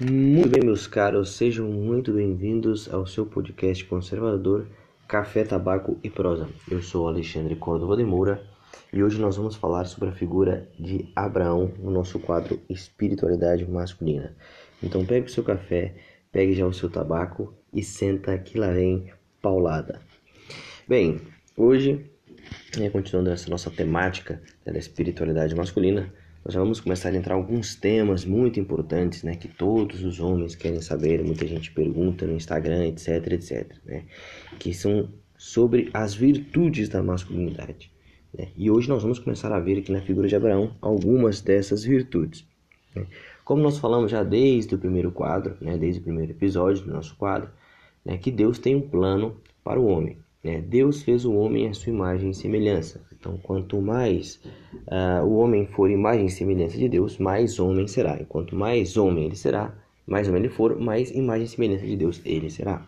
Muito bem, meus caros, sejam muito bem-vindos ao seu podcast conservador Café, Tabaco e Prosa. Eu sou Alexandre Córdova de Moura e hoje nós vamos falar sobre a figura de Abraão no nosso quadro Espiritualidade Masculina. Então pegue o seu café, pegue já o seu tabaco e senta que lá vem paulada. Bem, hoje, né, continuando essa nossa temática da espiritualidade masculina, nós vamos começar a entrar alguns temas muito importantes, né, que todos os homens querem saber, muita gente pergunta no Instagram, etc, etc, né, que são sobre as virtudes da masculinidade. Né? E hoje nós vamos começar a ver aqui na figura de Abraão algumas dessas virtudes. Né? Como nós falamos já desde o primeiro quadro, né, desde o primeiro episódio do nosso quadro, né, que Deus tem um plano para o homem. Né? Deus fez o homem à sua imagem e semelhança. Então, quanto mais uh, o homem for imagem e semelhança de Deus, mais homem será. E quanto mais homem ele será, mais homem ele for, mais imagem e semelhança de Deus ele será.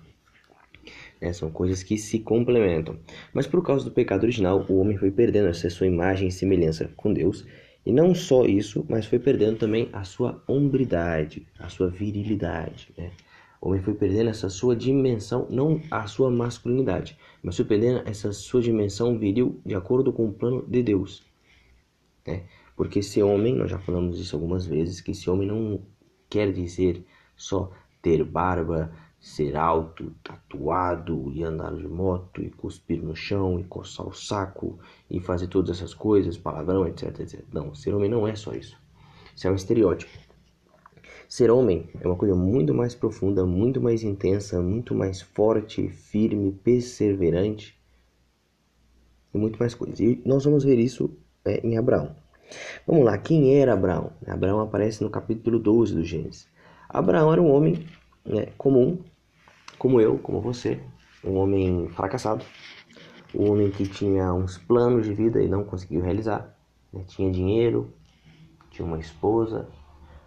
É, são coisas que se complementam. Mas por causa do pecado original, o homem foi perdendo essa sua imagem e semelhança com Deus. E não só isso, mas foi perdendo também a sua hombridade, a sua virilidade. Né? O homem foi perdendo essa sua dimensão, não a sua masculinidade, mas foi perdendo essa sua dimensão viril de acordo com o plano de Deus. Né? Porque esse homem, nós já falamos isso algumas vezes, que esse homem não quer dizer só ter barba, ser alto, tatuado e andar de moto e cuspir no chão e coçar o saco e fazer todas essas coisas, palavrão, etc, etc. Não, ser homem não é só isso. Isso é um estereótipo. Ser homem é uma coisa muito mais profunda, muito mais intensa, muito mais forte, firme, perseverante e muito mais coisas. E nós vamos ver isso é, em Abraão. Vamos lá, quem era Abraão? Abraão aparece no capítulo 12 do Gênesis. Abraão era um homem né, comum, como eu, como você, um homem fracassado, um homem que tinha uns planos de vida e não conseguiu realizar. Né? Tinha dinheiro, tinha uma esposa,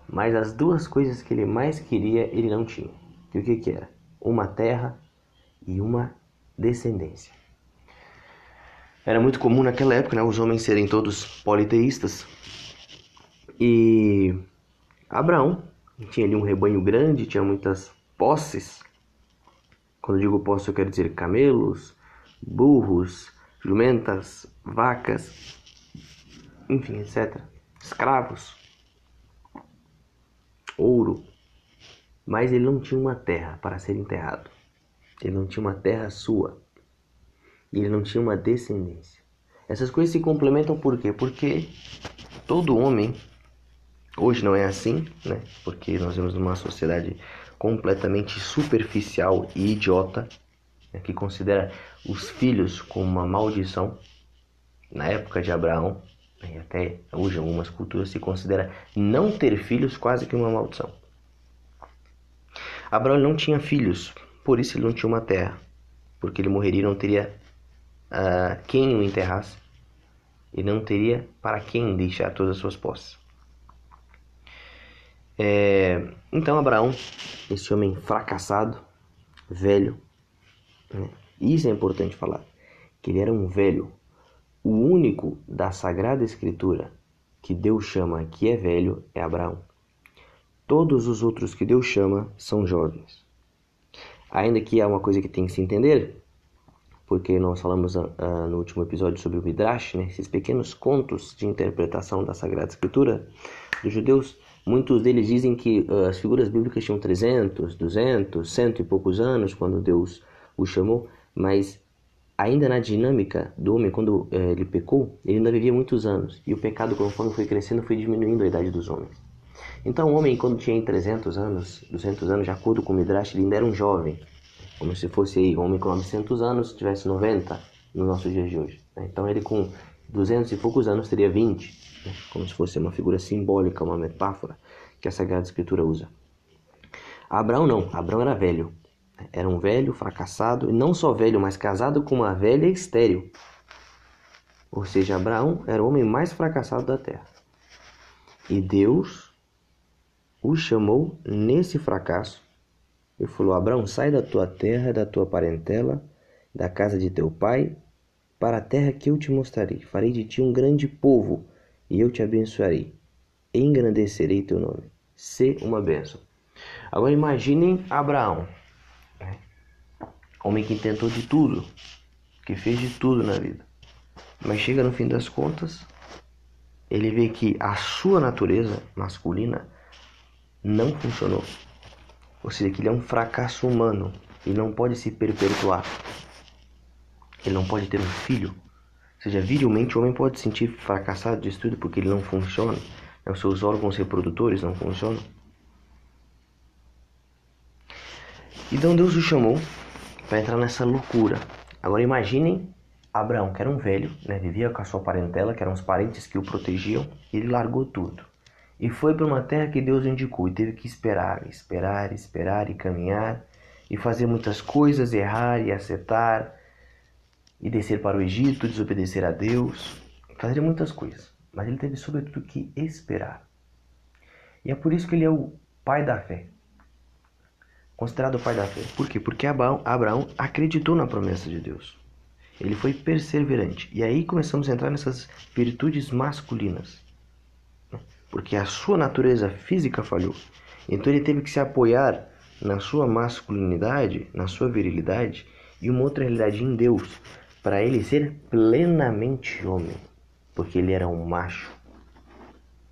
mas as duas coisas que ele mais queria ele não tinha. E o que, que era? Uma terra e uma descendência. Era muito comum naquela época né, os homens serem todos politeístas. E Abraão tinha ali um rebanho grande, tinha muitas posses. Quando digo posse, eu quero dizer camelos, burros, jumentas, vacas, enfim, etc. Escravos ouro, mas ele não tinha uma terra para ser enterrado. Ele não tinha uma terra sua. E ele não tinha uma descendência. Essas coisas se complementam por quê? Porque todo homem, hoje não é assim, né? Porque nós vemos uma sociedade completamente superficial e idiota, né? que considera os filhos como uma maldição. Na época de Abraão, até hoje algumas culturas se considera não ter filhos quase que uma maldição. Abraão não tinha filhos, por isso ele não tinha uma terra, porque ele morreria e não teria uh, quem o enterrasse e não teria para quem deixar todas as suas posses. É, então Abraão, esse homem fracassado, velho, né? isso é importante falar, que ele era um velho o único da Sagrada Escritura que Deus chama que é velho é Abraão. Todos os outros que Deus chama são jovens. Ainda que há uma coisa que tem que se entender, porque nós falamos uh, no último episódio sobre o Midrash, né, esses pequenos contos de interpretação da Sagrada Escritura dos judeus, muitos deles dizem que uh, as figuras bíblicas tinham 300, 200, cento e poucos anos quando Deus os chamou, mas ainda na dinâmica do homem, quando é, ele pecou, ele ainda vivia muitos anos. E o pecado, conforme foi crescendo, foi diminuindo a idade dos homens. Então, o homem, quando tinha 300 anos, 200 anos, de acordo com o Midrash, ele ainda era um jovem. Como se fosse aí, um homem com 900 anos tivesse 90 no nosso dia de hoje. Né? Então, ele com 200 e poucos anos teria 20, né? como se fosse uma figura simbólica, uma metáfora que a Sagrada Escritura usa. Abraão não, Abraão era velho. Era um velho fracassado, e não só velho, mas casado com uma velha estéril. Ou seja, Abraão era o homem mais fracassado da terra. E Deus o chamou nesse fracasso e falou: Abraão, sai da tua terra, da tua parentela, da casa de teu pai, para a terra que eu te mostrarei. Farei de ti um grande povo e eu te abençoarei. Engrandecerei teu nome. Sê uma bênção. Agora imaginem Abraão? Homem que tentou de tudo, que fez de tudo na vida, mas chega no fim das contas, ele vê que a sua natureza masculina não funcionou. Ou seja, que ele é um fracasso humano e não pode se perpetuar. Ele não pode ter um filho. Ou seja, virilmente o homem pode se sentir fracassado, destruído porque ele não funciona. Né? Os seus órgãos reprodutores não funcionam. Então Deus o chamou para entrar nessa loucura. Agora imaginem Abraão, que era um velho, né, vivia com a sua parentela, que eram os parentes que o protegiam, e ele largou tudo. E foi para uma terra que Deus indicou e teve que esperar, esperar, esperar e caminhar e fazer muitas coisas, errar e acertar e descer para o Egito, desobedecer a Deus, fazer muitas coisas. Mas ele teve sobretudo que esperar. E é por isso que ele é o pai da fé considerado o pai da fé. Por quê? Porque Abraão, acreditou na promessa de Deus. Ele foi perseverante. E aí começamos a entrar nessas virtudes masculinas. Porque a sua natureza física falhou. Então ele teve que se apoiar na sua masculinidade, na sua virilidade e uma outra realidade em Deus, para ele ser plenamente homem. Porque ele era um macho.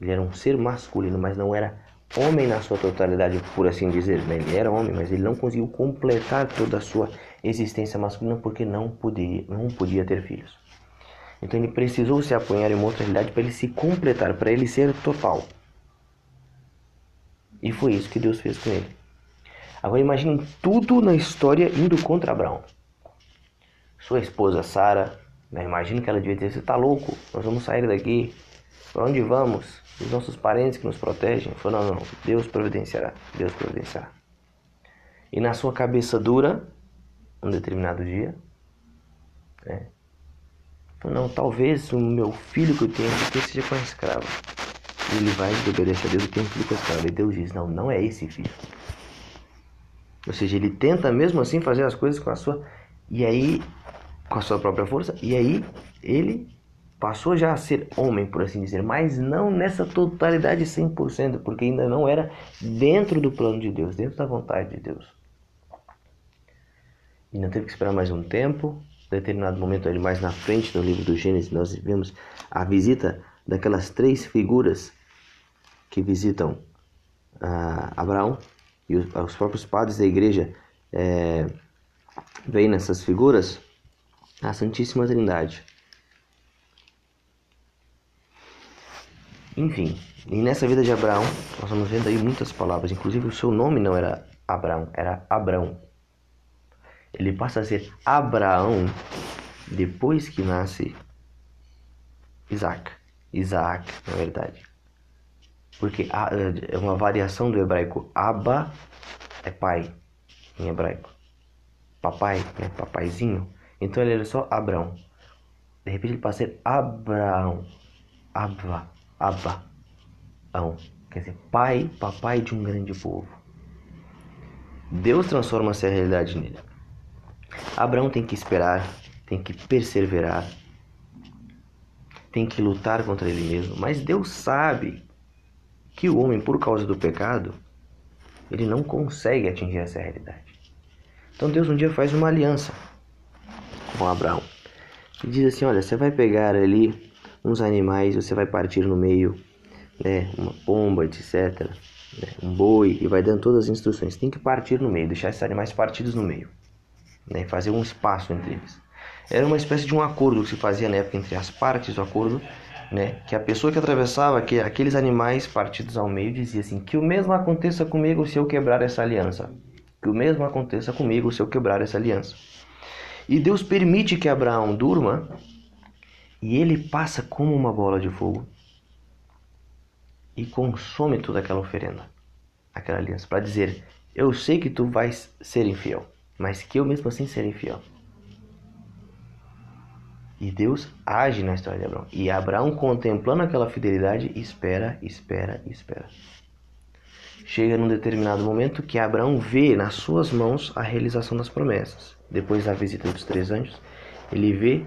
Ele era um ser masculino, mas não era homem na sua totalidade, por assim dizer. Ele era homem, mas ele não conseguiu completar toda a sua existência masculina porque não podia, não podia ter filhos. Então ele precisou se apoiar em uma outra realidade para ele se completar, para ele ser total. E foi isso que Deus fez com ele. Agora imaginem tudo na história indo contra Abraão. Sua esposa Sara, né? imagina que ela devia dizer: Você está louco? Nós vamos sair daqui. Para onde vamos? Os nossos parentes que nos protegem. Falou, não, não, Deus providenciará, Deus providenciará. E na sua cabeça dura, um determinado dia, né? Não, talvez o meu filho que eu tenho aqui seja com a escrava. E ele vai obedecer a Deus e tem um filho com a escrava. E Deus diz, não, não é esse filho. Ou seja, ele tenta mesmo assim fazer as coisas com a sua e aí com a sua própria força e aí ele passou já a ser homem, por assim dizer, mas não nessa totalidade 100%, porque ainda não era dentro do plano de Deus, dentro da vontade de Deus. Não teve que esperar mais um tempo, em determinado momento ali mais na frente no livro do Gênesis, nós vemos a visita daquelas três figuras que visitam uh, Abraão, e os, os, próprios padres da igreja é, veem nessas figuras a Santíssima Trindade Enfim, e nessa vida de Abraão, nós vamos vendo aí muitas palavras, inclusive o seu nome não era Abraão, era Abrão. Ele passa a ser Abraão depois que nasce Isaac. Isaac, na verdade. Porque é uma variação do hebraico. Abba é pai em hebraico. Papai, né? Papaizinho. Então ele era só Abraão. De repente ele passa a ser Abraão. Abba. Abaão, quer dizer, pai, papai de um grande povo. Deus transforma essa realidade nele. Abraão tem que esperar, tem que perseverar, tem que lutar contra ele mesmo, mas Deus sabe que o homem, por causa do pecado, ele não consegue atingir essa realidade. Então Deus um dia faz uma aliança com Abraão e diz assim: Olha, você vai pegar ali uns animais você vai partir no meio, né, uma pomba, etc, né, um boi, e vai dando todas as instruções. Tem que partir no meio, deixar esses animais partidos no meio, né, fazer um espaço entre eles. Era uma espécie de um acordo que se fazia na época entre as partes do acordo, né, que a pessoa que atravessava que aqueles animais partidos ao meio dizia assim: que o mesmo aconteça comigo se eu quebrar essa aliança. Que o mesmo aconteça comigo se eu quebrar essa aliança. E Deus permite que Abraão durma e ele passa como uma bola de fogo e consome toda aquela oferenda, aquela aliança, para dizer: Eu sei que tu vais ser infiel, mas que eu mesmo assim serei fiel. E Deus age na história de Abraão. E Abraão, contemplando aquela fidelidade, espera, espera, espera. Chega num determinado momento que Abraão vê nas suas mãos a realização das promessas. Depois da visita dos três anjos, ele vê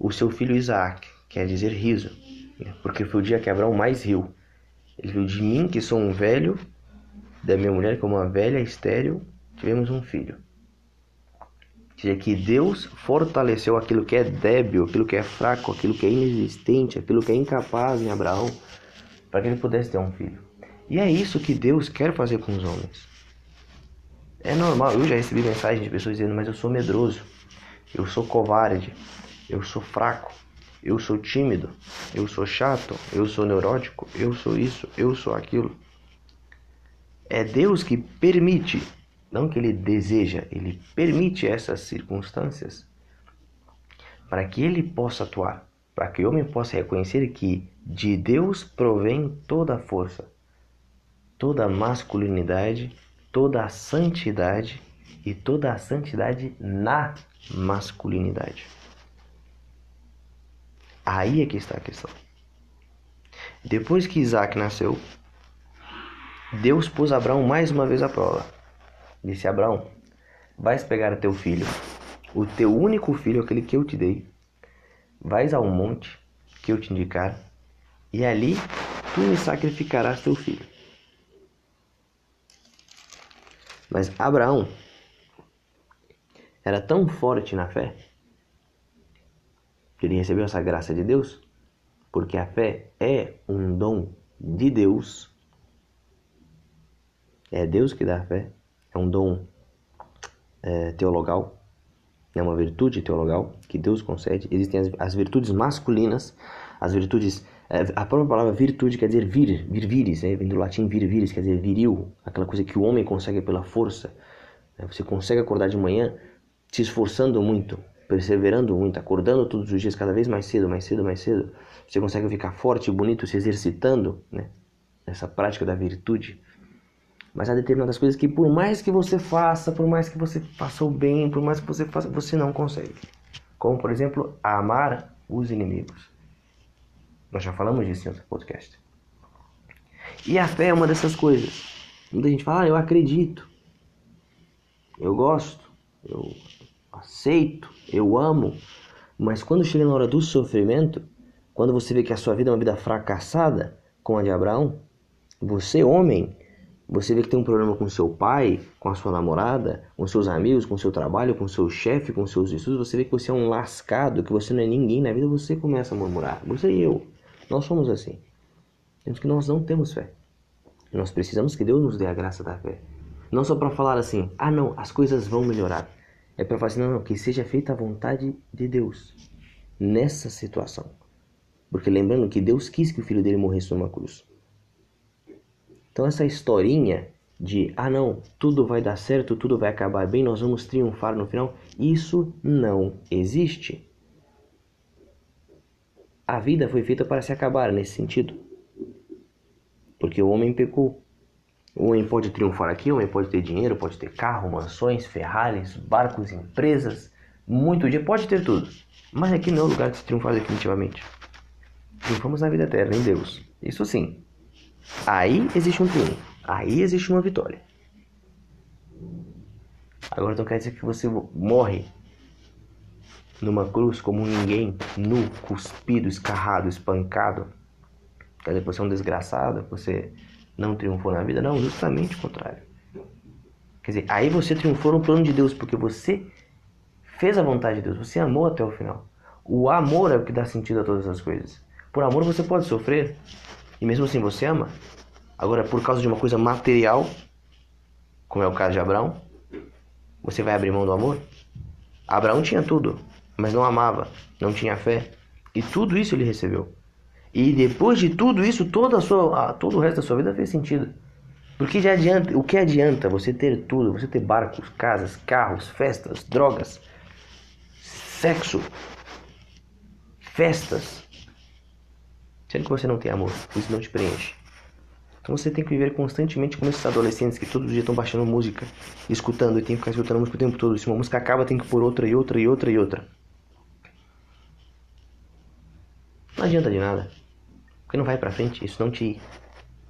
o seu filho Isaac, quer dizer riso, né? porque foi o dia que Abraão mais riu. Ele viu de mim, que sou um velho, da minha mulher, como uma velha estéril, tivemos um filho. Ou seja, que Deus fortaleceu aquilo que é débil, aquilo que é fraco, aquilo que é inexistente, aquilo que é incapaz em Abraão, para que ele pudesse ter um filho. E é isso que Deus quer fazer com os homens. É normal, eu já recebi mensagens de pessoas dizendo, mas eu sou medroso, eu sou covarde, eu sou fraco, eu sou tímido, eu sou chato, eu sou neurótico, eu sou isso, eu sou aquilo. É Deus que permite, não que ele deseja, ele permite essas circunstâncias para que ele possa atuar, para que o homem possa reconhecer que de Deus provém toda a força, toda a masculinidade, toda a santidade e toda a santidade na masculinidade. Aí é que está a questão. Depois que Isaac nasceu, Deus pôs Abraão mais uma vez à prova. Disse: Abraão, vais pegar teu filho, o teu único filho, aquele que eu te dei, vais a um monte que eu te indicar, e ali tu me sacrificarás teu filho. Mas Abraão era tão forte na fé que ele recebeu essa graça de Deus, porque a fé é um dom de Deus. É Deus que dá a fé, é um dom é, teologal, é uma virtude teologal que Deus concede. Existem as, as virtudes masculinas, as virtudes. É, a própria palavra virtude quer dizer vir, vir viris, é, vem do latim vir viris, quer dizer viril, aquela coisa que o homem consegue pela força. Né? Você consegue acordar de manhã se esforçando muito, perseverando muito, acordando todos os dias, cada vez mais cedo, mais cedo, mais cedo, você consegue ficar forte e bonito se exercitando, né? Essa prática da virtude. Mas há determinadas coisas que, por mais que você faça, por mais que você faça o bem, por mais que você faça, você não consegue. Como, por exemplo, amar os inimigos. Nós já falamos disso em outro podcast. E a fé é uma dessas coisas. Muita gente fala, ah, eu acredito, eu gosto, eu aceito, eu amo, mas quando chega na hora do sofrimento, quando você vê que a sua vida é uma vida fracassada, como a de Abraão, você, homem, você vê que tem um problema com seu pai, com a sua namorada, com seus amigos, com seu trabalho, com seu chefe, com seus estudos, você vê que você é um lascado, que você não é ninguém na vida, você começa a murmurar. Você e eu, nós somos assim. Temos que nós não temos fé. Nós precisamos que Deus nos dê a graça da fé. Não só para falar assim, ah não, as coisas vão melhorar. É para falar assim, não, não, que seja feita a vontade de Deus nessa situação. Porque lembrando que Deus quis que o filho dele morresse numa cruz. Então essa historinha de, ah não, tudo vai dar certo, tudo vai acabar bem, nós vamos triunfar no final, isso não existe. A vida foi feita para se acabar nesse sentido. Porque o homem pecou. O homem pode triunfar aqui, o homem pode ter dinheiro, pode ter carro, mansões, Ferraris, barcos, empresas, muito dinheiro, pode ter tudo. Mas aqui não é o lugar de se triunfar definitivamente. Triunfamos na vida eterna, em Deus. Isso sim. Aí existe um triunfo. Aí existe uma vitória. Agora não quer dizer que você morre numa cruz como ninguém, nu, cuspido, escarrado, espancado. Quer dizer, você é um desgraçado, você não triunfou na vida? Não, justamente o contrário. Quer dizer, aí você triunfou no plano de Deus, porque você fez a vontade de Deus, você amou até o final. O amor é o que dá sentido a todas as coisas. Por amor você pode sofrer, e mesmo assim você ama. Agora, por causa de uma coisa material, como é o caso de Abraão, você vai abrir mão do amor? Abraão tinha tudo, mas não amava, não tinha fé, e tudo isso ele recebeu. E depois de tudo isso, toda a sua, todo o resto da sua vida fez sentido. Porque já adianta, o que adianta você ter tudo, você ter barcos, casas, carros, festas, drogas, sexo, festas, sendo que você não tem amor, isso não te preenche. Então você tem que viver constantemente como esses adolescentes que todos os dias estão baixando música, escutando e tem que ficar escutando música o tempo todo. Se uma música acaba, tem que pôr outra e outra e outra e outra. Não adianta de nada. Porque não vai para frente, isso não te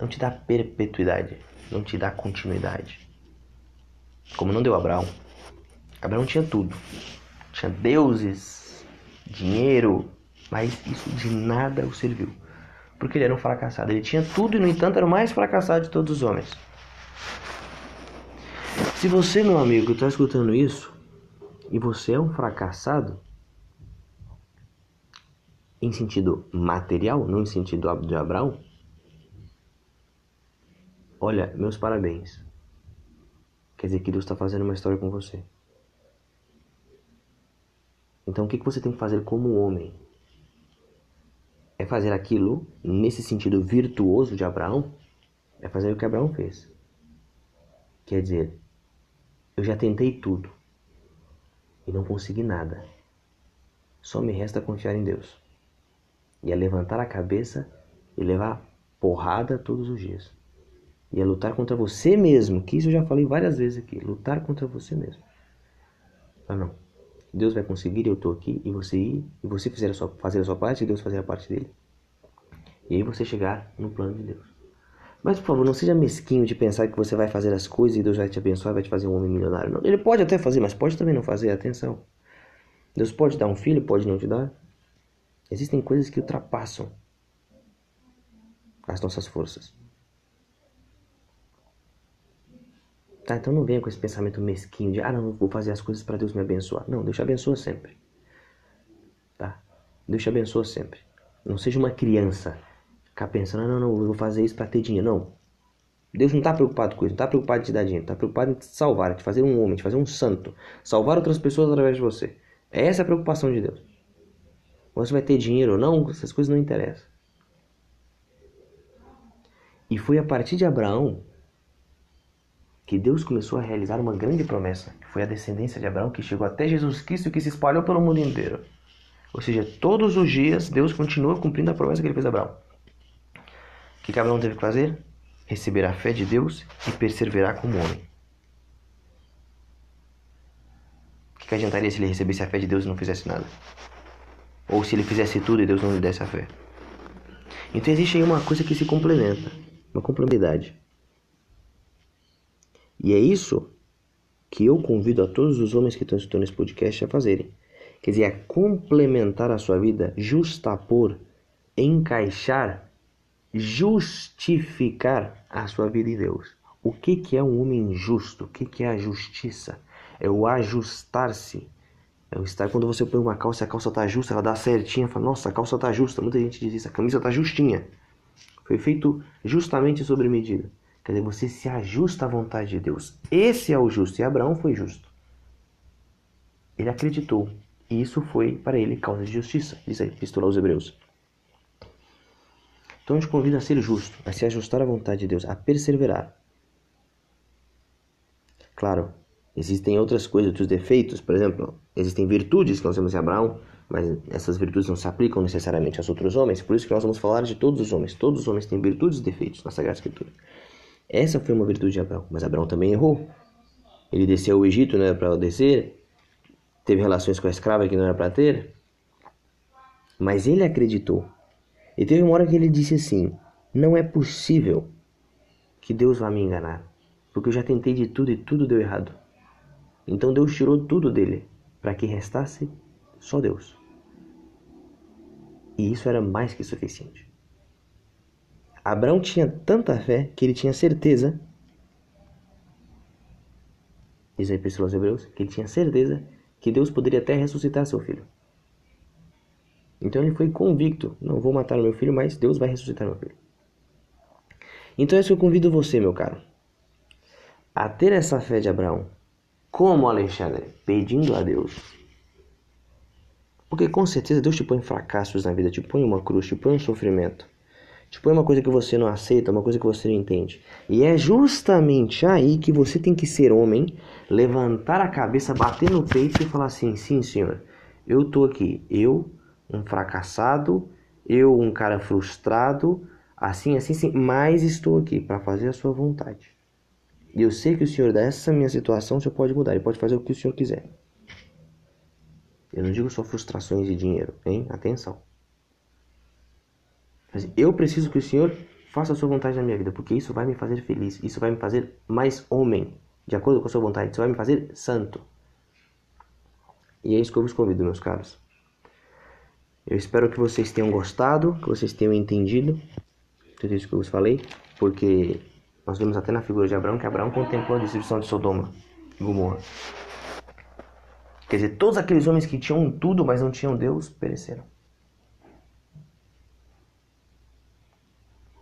não te dá perpetuidade, não te dá continuidade. Como não deu Abraão. Abraão tinha tudo. Tinha deuses, dinheiro, mas isso de nada o serviu. Porque ele era um fracassado. Ele tinha tudo e, no entanto, era o mais fracassado de todos os homens. Se você, meu amigo, está escutando isso e você é um fracassado, em sentido material, não em sentido de Abraão, olha, meus parabéns. Quer dizer que Deus está fazendo uma história com você. Então, o que você tem que fazer como homem? É fazer aquilo nesse sentido virtuoso de Abraão? É fazer o que Abraão fez. Quer dizer, eu já tentei tudo e não consegui nada. Só me resta confiar em Deus. É levantar a cabeça e levar porrada todos os dias. É lutar contra você mesmo, que isso eu já falei várias vezes aqui. Lutar contra você mesmo. Ah não. Deus vai conseguir, eu estou aqui, e você ir, e você fizer a sua, fazer a sua parte, e Deus fazer a parte dele. E aí você chegar no plano de Deus. Mas, por favor, não seja mesquinho de pensar que você vai fazer as coisas e Deus vai te abençoar, vai te fazer um homem milionário. Não, ele pode até fazer, mas pode também não fazer, atenção. Deus pode dar um filho, pode não te dar. Existem coisas que ultrapassam as nossas forças. Tá, então não venha com esse pensamento mesquinho de, ah, não, vou fazer as coisas para Deus me abençoar. Não, Deus te abençoa sempre. Tá? Deus te abençoa sempre. Não seja uma criança ficar pensando, ah, não, não, eu vou fazer isso para ter dinheiro. Não. Deus não está preocupado com isso, não está preocupado em te dar dinheiro, está preocupado em te salvar, em te fazer um homem, te fazer um santo, salvar outras pessoas através de você. É essa a preocupação de Deus. Você vai ter dinheiro ou não, essas coisas não interessam. E foi a partir de Abraão que Deus começou a realizar uma grande promessa, que foi a descendência de Abraão que chegou até Jesus Cristo e que se espalhou pelo mundo inteiro. Ou seja, todos os dias Deus continua cumprindo a promessa que ele fez a Abraão. O que Abraão teve que fazer? Receber a fé de Deus e perseverar como homem. O que adiantaria se ele recebesse a fé de Deus e não fizesse nada? Ou se ele fizesse tudo e Deus não lhe desse a fé? Então existe aí uma coisa que se complementa, uma complementaridade. E é isso que eu convido a todos os homens que estão escutando esse podcast a fazerem. Quer dizer, a complementar a sua vida, justapor, encaixar, justificar a sua vida em Deus. O que, que é um homem justo? O que, que é a justiça? É o ajustar-se. É o estar quando você põe uma calça a calça está justa, ela dá certinha, fala, nossa, a calça está justa. Muita gente diz isso, a camisa está justinha. Foi feito justamente sobre medida. Quer dizer, você se ajusta à vontade de Deus. Esse é o justo. E Abraão foi justo. Ele acreditou. E isso foi para ele causa de justiça. Diz aí, Epístola aos Hebreus. Então eu te convido a ser justo, a se ajustar à vontade de Deus, a perseverar. Claro, existem outras coisas, outros defeitos. Por exemplo, existem virtudes que nós temos em Abraão, mas essas virtudes não se aplicam necessariamente aos outros homens. Por isso que nós vamos falar de todos os homens. Todos os homens têm virtudes e defeitos na Sagrada Escritura. Essa foi uma virtude de Abraão, mas Abraão também errou. Ele desceu ao Egito, não era para descer, teve relações com a escrava que não era para ter, mas ele acreditou. E teve uma hora que ele disse assim: Não é possível que Deus vá me enganar, porque eu já tentei de tudo e tudo deu errado. Então Deus tirou tudo dele, para que restasse só Deus. E isso era mais que suficiente. Abraão tinha tanta fé que ele tinha certeza, diz a Epístola aos Hebreus, que ele tinha certeza que Deus poderia até ressuscitar seu filho. Então ele foi convicto: não vou matar o meu filho, mas Deus vai ressuscitar meu filho. Então é isso que eu convido você, meu caro, a ter essa fé de Abraão. Como Alexandre? Pedindo a Deus. Porque com certeza Deus te põe fracassos na vida, te põe uma cruz, te põe um sofrimento. Tipo, é uma coisa que você não aceita, uma coisa que você não entende. E é justamente aí que você tem que ser homem, levantar a cabeça, bater no peito e falar assim: sim, senhor, eu tô aqui. Eu, um fracassado, eu, um cara frustrado, assim, assim, sim, mas estou aqui para fazer a sua vontade. E eu sei que o senhor, dessa minha situação, o senhor pode mudar, ele pode fazer o que o senhor quiser. Eu não digo só frustrações de dinheiro, hein? Atenção. Eu preciso que o Senhor faça a sua vontade na minha vida, porque isso vai me fazer feliz, isso vai me fazer mais homem, de acordo com a sua vontade, isso vai me fazer santo. E é isso que eu vos convido, meus caros. Eu espero que vocês tenham gostado, que vocês tenham entendido tudo isso que eu vos falei, porque Nós vemos até na figura de Abraão que Abraão contemplou a destruição de Sodoma e Gomorra. Quer dizer, todos aqueles homens que tinham tudo, mas não tinham Deus, pereceram.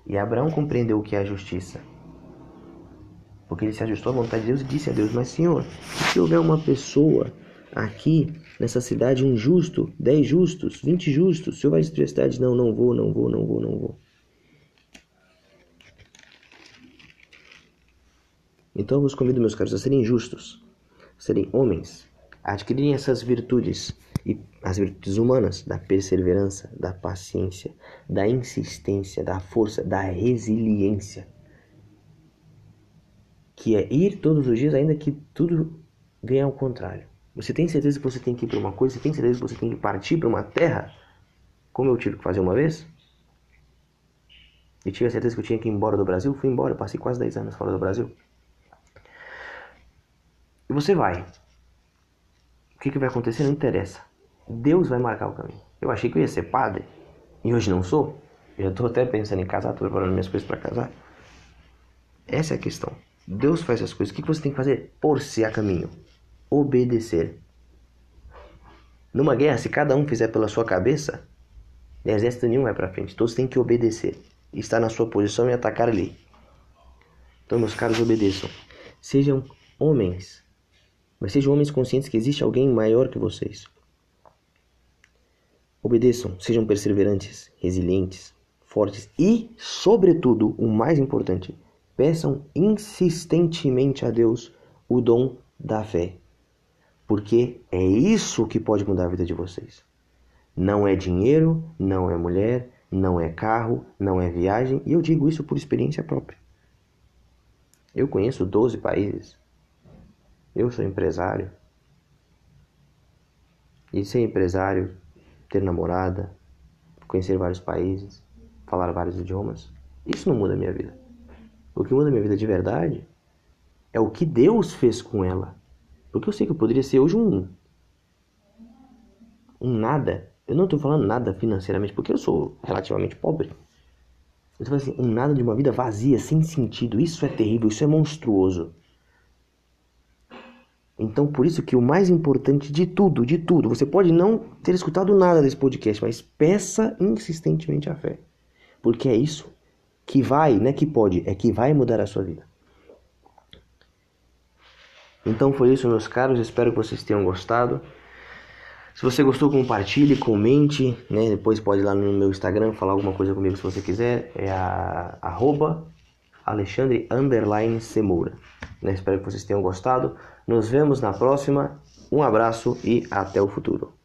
E Abraão compreendeu o que é a justiça. Porque ele se ajustou à vontade de Deus e disse a Deus: Mas Senhor, se houver uma pessoa aqui nessa cidade, um justo, dez justos, vinte justos, o Senhor vai destruir a cidade? Não, não vou, não vou, não vou, não vou. Então vos convido, meus caros, a serem justos, a serem homens, a adquirirem essas virtudes, e as virtudes humanas, da perseverança, da paciência, da insistência, da força, da resiliência, que é ir todos os dias, ainda que tudo venha ao contrário. Você tem certeza que você tem que ir para uma coisa? Você tem certeza que você tem que partir para uma terra? Como eu tive que fazer uma vez? E tive a certeza que eu tinha que ir embora do Brasil? Fui embora, passei quase 10 anos fora do Brasil. E você vai. O que, que vai acontecer não interessa. Deus vai marcar o caminho. Eu achei que eu ia ser padre e hoje não sou. Eu estou até pensando em casar, estou preparando minhas coisas para casar. Essa é a questão. Deus faz as coisas. O que, que você tem que fazer? Pôr-se a caminho. Obedecer. Numa guerra, se cada um fizer pela sua cabeça, exército nenhum vai para frente. Todos têm que obedecer. Estar na sua posição e atacar ali. Então, meus caros, obedeçam. Sejam homens mas sejam homens conscientes que existe alguém maior que vocês. Obedeçam, sejam perseverantes, resilientes, fortes e, sobretudo, o mais importante, peçam insistentemente a Deus o dom da fé. Porque é isso que pode mudar a vida de vocês. Não é dinheiro, não é mulher, não é carro, não é viagem, e eu digo isso por experiência própria. Eu conheço 12 países, eu sou empresário. E ser empresário, ter namorada, conhecer vários países, falar vários idiomas, isso não muda a minha vida. O que muda a minha vida de verdade é o que Deus fez com ela. Porque eu sei que eu poderia ser hoje um. Um nada. Eu não estou falando nada financeiramente, porque eu sou relativamente pobre. Eu estou falando assim, um nada de uma vida vazia, sem sentido. Isso é terrível, isso é monstruoso. Então, por isso que o mais importante de tudo, de tudo, você pode não ter escutado nada desse podcast, mas peça insistentemente a fé. Porque é isso que vai, não é que pode, é que vai mudar a sua vida. Então foi isso, meus caros, espero que vocês tenham gostado. Se você gostou, compartilhe, comente, né? Depois pode ir lá no meu Instagram falar alguma coisa comigo se você quiser. É a arroba Alexandre Underline Semoura. Né? Espero que vocês tenham gostado. Nos vemos na próxima. Um abraço e até o futuro.